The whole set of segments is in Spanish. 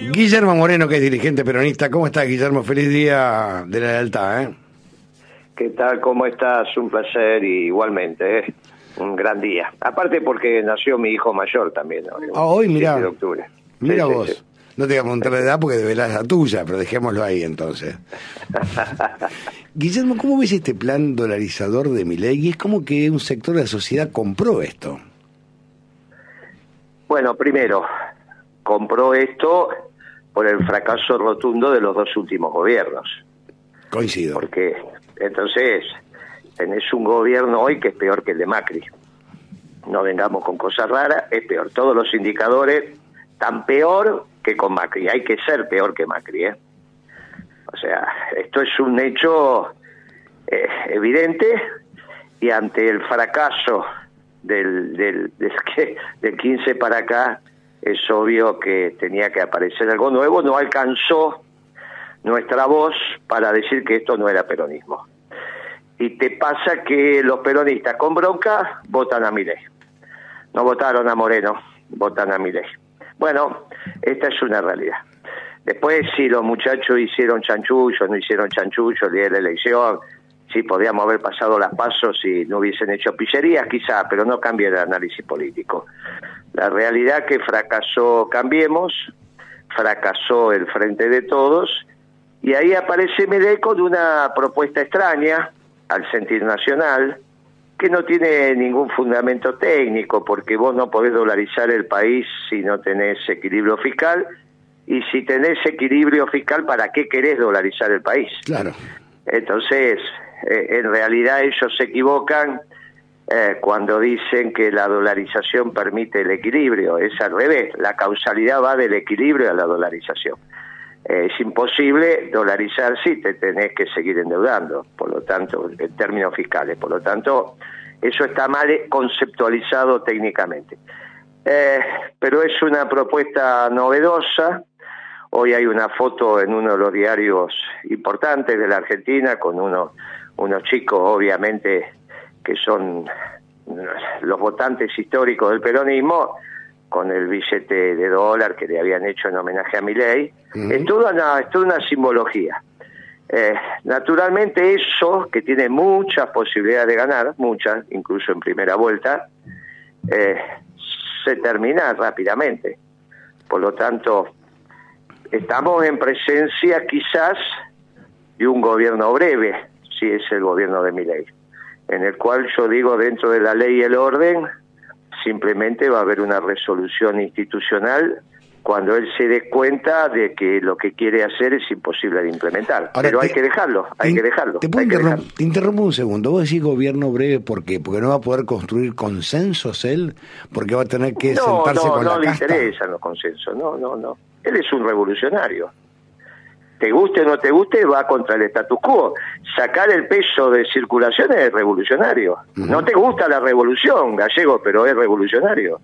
Guillermo Moreno, que es dirigente peronista. ¿Cómo está, Guillermo? Feliz día de la lealtad, ¿eh? ¿Qué tal? ¿Cómo estás? Un placer y igualmente, ¿eh? Un gran día. Aparte porque nació mi hijo mayor también. ¿no? Ah, hoy, mirá. de octubre. Mira Sí, sí, vos. sí. No te voy a preguntar la edad porque de la la tuya, pero dejémoslo ahí entonces. Guillermo, ¿cómo ves este plan dolarizador de Milei? Y es como que un sector de la sociedad compró esto. Bueno, primero, compró esto por el fracaso rotundo de los dos últimos gobiernos. Coincido. Porque entonces tenés un gobierno hoy que es peor que el de Macri. No vengamos con cosas raras, es peor. Todos los indicadores tan peor que con Macri. Hay que ser peor que Macri, ¿eh? O sea, esto es un hecho eh, evidente y ante el fracaso del, del, del, del 15 para acá, es obvio que tenía que aparecer algo nuevo. No alcanzó nuestra voz para decir que esto no era peronismo. Y te pasa que los peronistas con bronca votan a Milei. No votaron a Moreno, votan a Milei. Bueno, esta es una realidad. Después, si los muchachos hicieron chanchullo, no hicieron chanchullo el día de la elección, si podíamos haber pasado las pasos si no hubiesen hecho pillerías, quizá, pero no cambia el análisis político. La realidad que fracasó Cambiemos, fracasó el Frente de Todos, y ahí aparece Milei con una propuesta extraña al sentir nacional, que no tiene ningún fundamento técnico, porque vos no podés dolarizar el país si no tenés equilibrio fiscal, y si tenés equilibrio fiscal, ¿para qué querés dolarizar el país? Claro. Entonces, eh, en realidad ellos se equivocan eh, cuando dicen que la dolarización permite el equilibrio. Es al revés, la causalidad va del equilibrio a la dolarización. Eh, es imposible dolarizar si te tenés que seguir endeudando, por lo tanto, en términos fiscales. Por lo tanto, eso está mal conceptualizado técnicamente. Eh, pero es una propuesta novedosa. Hoy hay una foto en uno de los diarios importantes de la Argentina con uno, unos chicos, obviamente, que son los votantes históricos del peronismo, con el billete de dólar que le habían hecho en homenaje a Milei. Es toda una, es toda una simbología. Eh, naturalmente eso, que tiene muchas posibilidades de ganar, muchas, incluso en primera vuelta, eh, se termina rápidamente. Por lo tanto, estamos en presencia quizás de un gobierno breve, si es el gobierno de Milei, en el cual yo digo dentro de la ley y el orden, simplemente va a haber una resolución institucional cuando él se dé cuenta de que lo que quiere hacer es imposible de implementar. Ahora, Pero hay te- que dejarlo, hay te- que dejarlo. Te, puedo hay que interrum- dejarlo. te interrumpo un segundo. Vos decís gobierno breve, ¿por qué? Porque no va a poder construir consensos él, porque va a tener que no, sentarse no, con no la le casta. interesan los consensos, no, no, no. Él es un revolucionario. Te guste o no te guste, va contra el status quo. Sacar el peso de circulación es revolucionario. No te gusta la revolución, gallego, pero es revolucionario.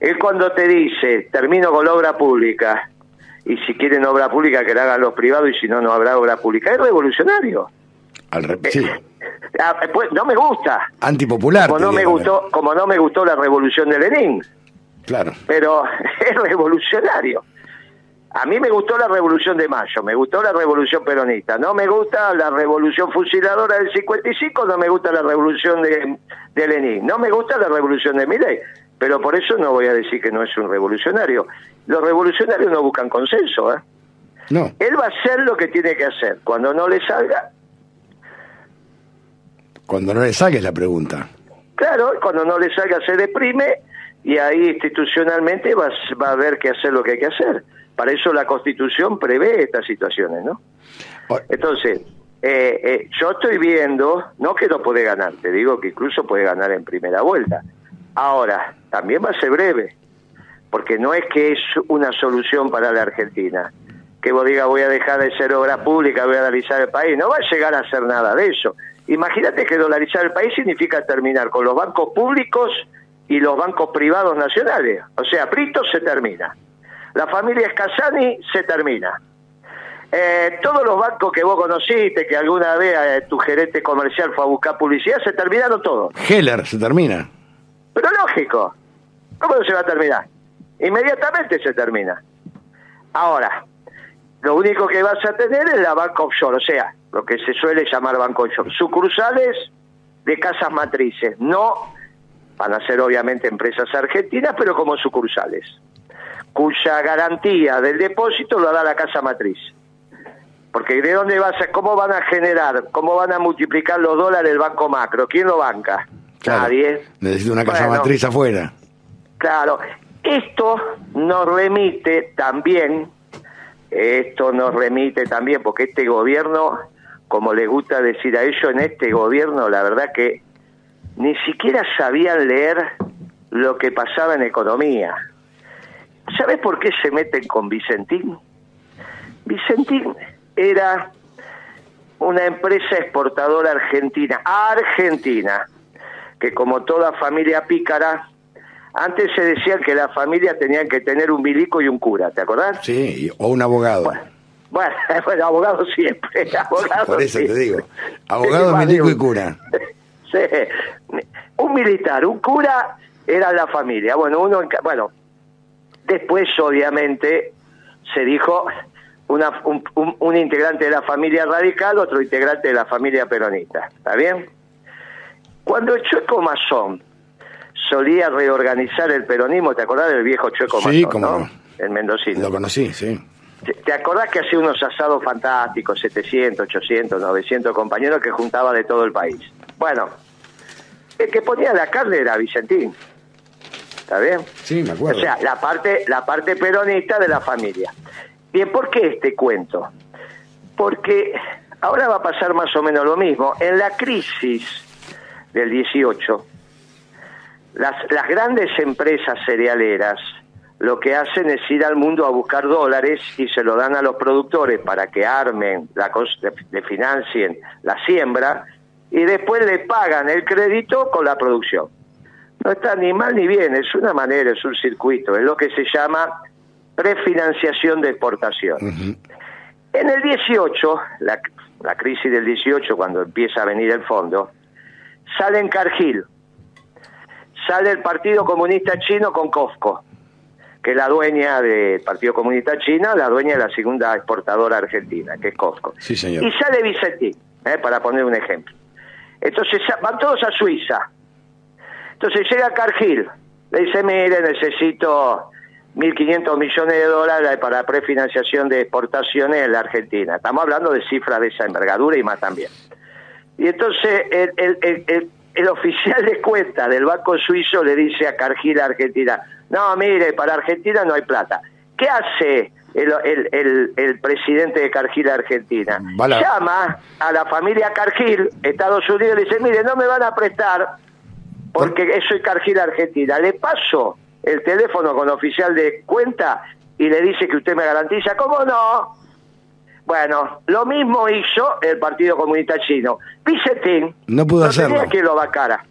Él cuando te dice, termino con la obra pública, y si quieren obra pública que la hagan los privados y si no, no habrá obra pública, es revolucionario. Al re- sí. Ah, pues, no me gusta. Antipopular. Como no me gustó, como no me gustó la revolución de Lenin Claro. pero es revolucionario. A mí me gustó la revolución de Mayo, me gustó la revolución peronista, no me gusta la revolución fusiladora del 55, no me gusta la revolución de, de Lenin, no me gusta la revolución de Milei, pero por eso no voy a decir que no es un revolucionario. Los revolucionarios no buscan consenso, ¿eh? No. Él va a hacer lo que tiene que hacer. Cuando no le salga, Cuando no le saques la pregunta. Claro, cuando no le salga se deprime y ahí institucionalmente va, va a haber que hacer lo que hay que hacer. Para eso la Constitución prevé estas situaciones, ¿no? Entonces, eh, eh, yo estoy viendo, no que no puede ganar, te digo que incluso puede ganar en primera vuelta. Ahora, también va a ser breve, porque no es que es una solución para la Argentina. Que vos digas voy a dejar de ser obra pública, voy a dolarizar el país. No va a llegar a hacer nada de eso. Imagínate que dolarizar el país significa terminar con los bancos públicos y los bancos privados nacionales. O sea, Prito se termina. La familia Scasani se termina. Eh, todos los bancos que vos conociste, que alguna vez eh, tu gerente comercial fue a buscar publicidad, se terminaron todos. Heller se termina. Pero lógico, ¿cómo no se va a terminar? Inmediatamente se termina. Ahora, lo único que vas a tener es la banca offshore, o sea, lo que se suele llamar banco offshore. Sucursales de casas matrices, no van a ser obviamente empresas argentinas, pero como sucursales, cuya garantía del depósito lo da la casa matriz. Porque ¿de dónde vas a, cómo van a generar, cómo van a multiplicar los dólares el banco macro? ¿Quién lo banca? Nadie. Necesita una casa matriz afuera. Claro, esto nos remite también, esto nos remite también, porque este gobierno, como le gusta decir a ellos, en este gobierno la verdad que ni siquiera sabían leer lo que pasaba en economía. ¿Sabes por qué se meten con Vicentín? Vicentín era una empresa exportadora argentina, argentina, que como toda familia pícara, antes se decía que las familias tenían que tener un milico y un cura, ¿te acordás? Sí, o un abogado. Bueno, bueno, abogado siempre. Abogado Por eso te digo. Abogado, milico y cura. sí. Un militar, un cura era la familia. Bueno, uno, bueno, después obviamente se dijo una, un, un, integrante de la familia radical, otro integrante de la familia peronista. ¿Está bien? Cuando el chueco masón solía reorganizar el peronismo, ¿te acordás del viejo chueco sí, masón? ¿no? El mendocino. Lo conocí, sí. ¿Te, acordás que hacía unos asados fantásticos, 700, 800, 900 compañeros que juntaba de todo el país? Bueno, el que ponía la carne era Vicentín. ¿Está bien? Sí, me acuerdo. O sea, la parte, la parte peronista de la familia. Bien, ¿por qué este cuento? Porque ahora va a pasar más o menos lo mismo. En la crisis del 18, las, las grandes empresas cerealeras lo que hacen es ir al mundo a buscar dólares y se lo dan a los productores para que armen, la, le financien la siembra y después le pagan el crédito con la producción. No está ni mal ni bien, es una manera, es un circuito, es lo que se llama prefinanciación de exportación. En el 18, la, la, crisis del 18, cuando empieza a venir el fondo, sale en Cargill, sale el Partido Comunista Chino con COFCO, que es la dueña del Partido Comunista Chino, la dueña de la segunda exportadora argentina, que es COFCO. Sí, señor. Y sale Vicentín, eh, para poner un ejemplo. Entonces van todos a Suiza. Entonces llega Cargill, le dice, mire, necesito 1.500 millones de dólares para prefinanciación de exportaciones en la Argentina. Estamos hablando de cifras de esa envergadura y más también. Y entonces el, el, el, oficial de cuenta del Banco Suizo le dice a Cargill Argentina, no, mire, para Argentina no hay plata. ¿Qué hace el, el, presidente de Cargill Argentina? Llama a la familia Cargill, Estados Unidos, y dice, mire, no me van a prestar porque soy Cargill Argentina. Le paso el teléfono con oficial de cuenta y le dice que usted me garantiza, ¿cómo no? Bueno, lo mismo hizo el Partido Comunista Chino. Vicentín no pudo hacerlo. Tenía que lo vacara.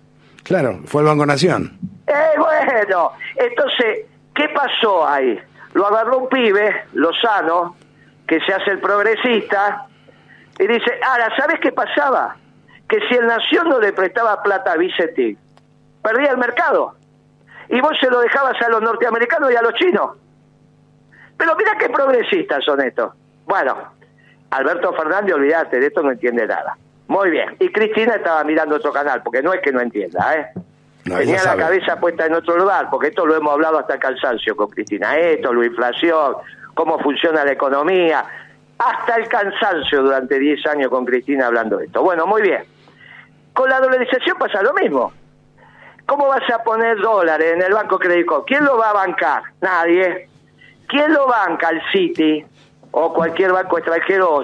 Claro, fue el Banco Nación. Eh, bueno, entonces, ¿qué pasó ahí? Lo agarró un pibe, Lozano, que se hace el progresista, y dice, ahora, ¿sabes qué pasaba? Que si el Nación no le prestaba plata a Vicentín, perdía el mercado y vos se lo dejabas a los norteamericanos y a los chinos. Pero mira qué progresistas son estos. Bueno, Alberto Fernández, olvídate, de esto no entiende nada. Muy bien. Y Cristina estaba mirando otro canal, porque no es que no entienda, ¿eh? Tenía la cabeza puesta en otro lugar, porque esto lo hemos hablado hasta el cansancio con Cristina. Esto, la inflación, cómo funciona la economía, hasta el cansancio durante 10 años con Cristina hablando de esto. Bueno, muy bien. Con la dolarización pasa lo mismo. ¿Cómo vas a poner dólares en el Banco Crédito? ¿Quién lo va a bancar? Nadie. ¿Quién lo banca? El Citi o cualquier banco extranjero.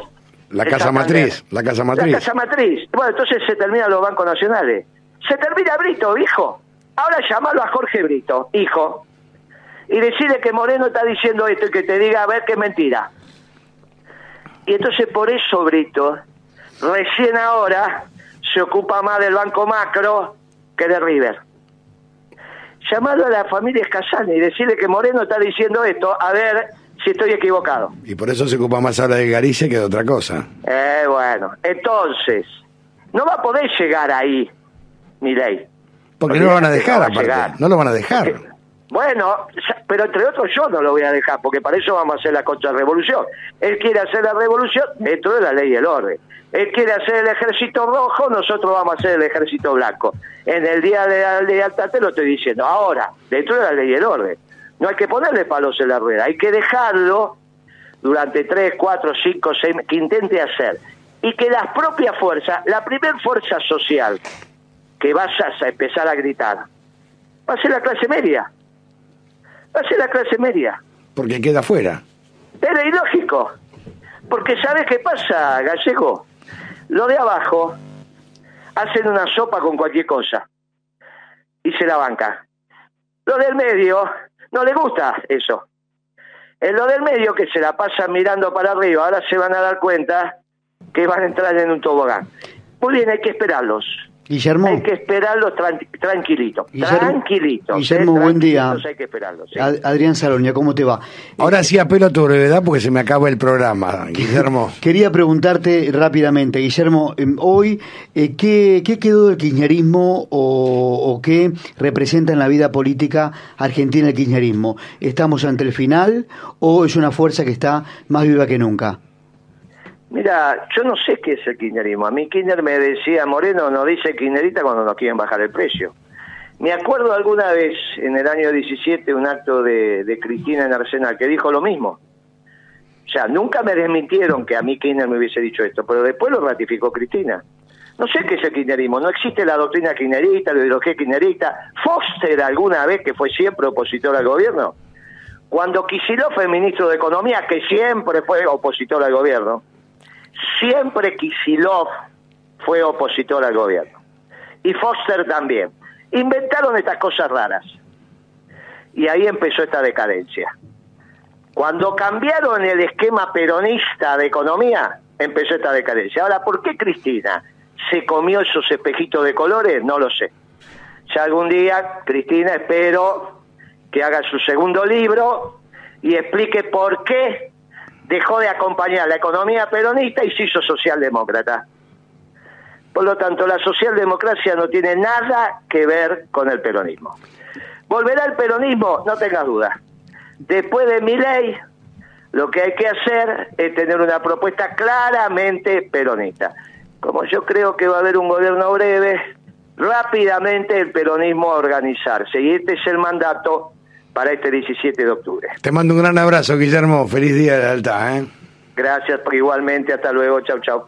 La casa matriz, la casa matriz. La casa matriz. Bueno, entonces se terminan los bancos nacionales. Se termina Brito, hijo. Ahora llámalo a Jorge Brito, hijo, y decirle que Moreno está diciendo esto y que te diga a ver qué mentira. Y entonces por eso Brito, recién ahora, se ocupa más del Banco Macro que de River llamado a la familia Escasani y decirle que Moreno está diciendo esto, a ver si estoy equivocado. Y por eso se ocupa más ahora de Galicia que de otra cosa. Eh, bueno, entonces, no va a poder llegar ahí, mi ley. Porque no lo van a dejar, aparte. No lo van a dejar. Bueno, pero entre otros yo no lo voy a dejar, porque para eso vamos a hacer la contrarrevolución. Él quiere hacer la revolución dentro de la ley y el orden. Él quiere hacer el ejército rojo, nosotros vamos a hacer el ejército blanco. En el día de la lealtad te lo estoy diciendo. Ahora, dentro de la ley y el orden. No hay que ponerle palos en la rueda, hay que dejarlo durante tres, cuatro, cinco, seis, que intente hacer. Y que las propias fuerzas, la primer fuerza social que vas a empezar a gritar, va a ser la clase media ser la clase media. Porque queda fuera. Pero ilógico. Porque ¿sabes qué pasa, gallego? Lo de abajo hacen una sopa con cualquier cosa y se la banca. Lo del medio no le gusta eso. En lo del medio que se la pasan mirando para arriba, ahora se van a dar cuenta que van a entrar en un tobogán. Muy bien, hay que esperarlos. Guillermo. Hay que esperarlo tranquilito. tranquilito. Guillermo, buen día. Hay que esperarlo, Adrián Salonia, ¿cómo te va? Ahora sí apelo a tu brevedad porque se me acaba el programa, Guillermo. Quería preguntarte rápidamente, Guillermo, em, hoy, eh, ¿qué, quedó del kirchnerismo o, o, qué representa en la vida política argentina el kirchnerismo? ¿Estamos ante el final o es una fuerza que está más viva que nunca? Mira, yo no sé qué es el kirchnerismo. A mí Kirchner me decía, Moreno no dice kirchnerita cuando nos quieren bajar el precio. Me acuerdo alguna vez, en el año 17, un acto de, Cristina en Arsenal, que dijo lo mismo. O sea, nunca me desmintieron que a mí Kirchner me hubiese dicho esto, pero después lo ratificó Cristina. No sé qué es el kirchnerismo, no existe la doctrina kirchnerista, la ideología kirchnerista. Foster alguna vez, que fue siempre opositor al gobierno, cuando Kicillof fue ministro de Economía, que siempre fue opositor al gobierno, Siempre Kisilov fue opositor al gobierno. Y Foster también. Inventaron estas cosas raras. Y ahí empezó esta decadencia. Cuando cambiaron el esquema peronista de economía, empezó esta decadencia. Ahora, ¿por qué Cristina se comió esos espejitos de colores? No lo sé. Ya algún día, Cristina, espero que haga su segundo libro y explique por qué dejó de acompañar la economía peronista y se hizo socialdemócrata. Por lo tanto, la socialdemocracia no tiene nada que ver con el peronismo. ¿Volverá el peronismo? No tengas duda. Después de mi ley, lo que hay que hacer es tener una propuesta claramente peronista. Como yo creo que va a haber un gobierno breve, rápidamente el peronismo a organizarse. Y este es el mandato para este 17 de octubre. Te mando un gran abrazo, Guillermo. Feliz día de alta. ¿eh? Gracias, igualmente. Hasta luego. Chau, chau.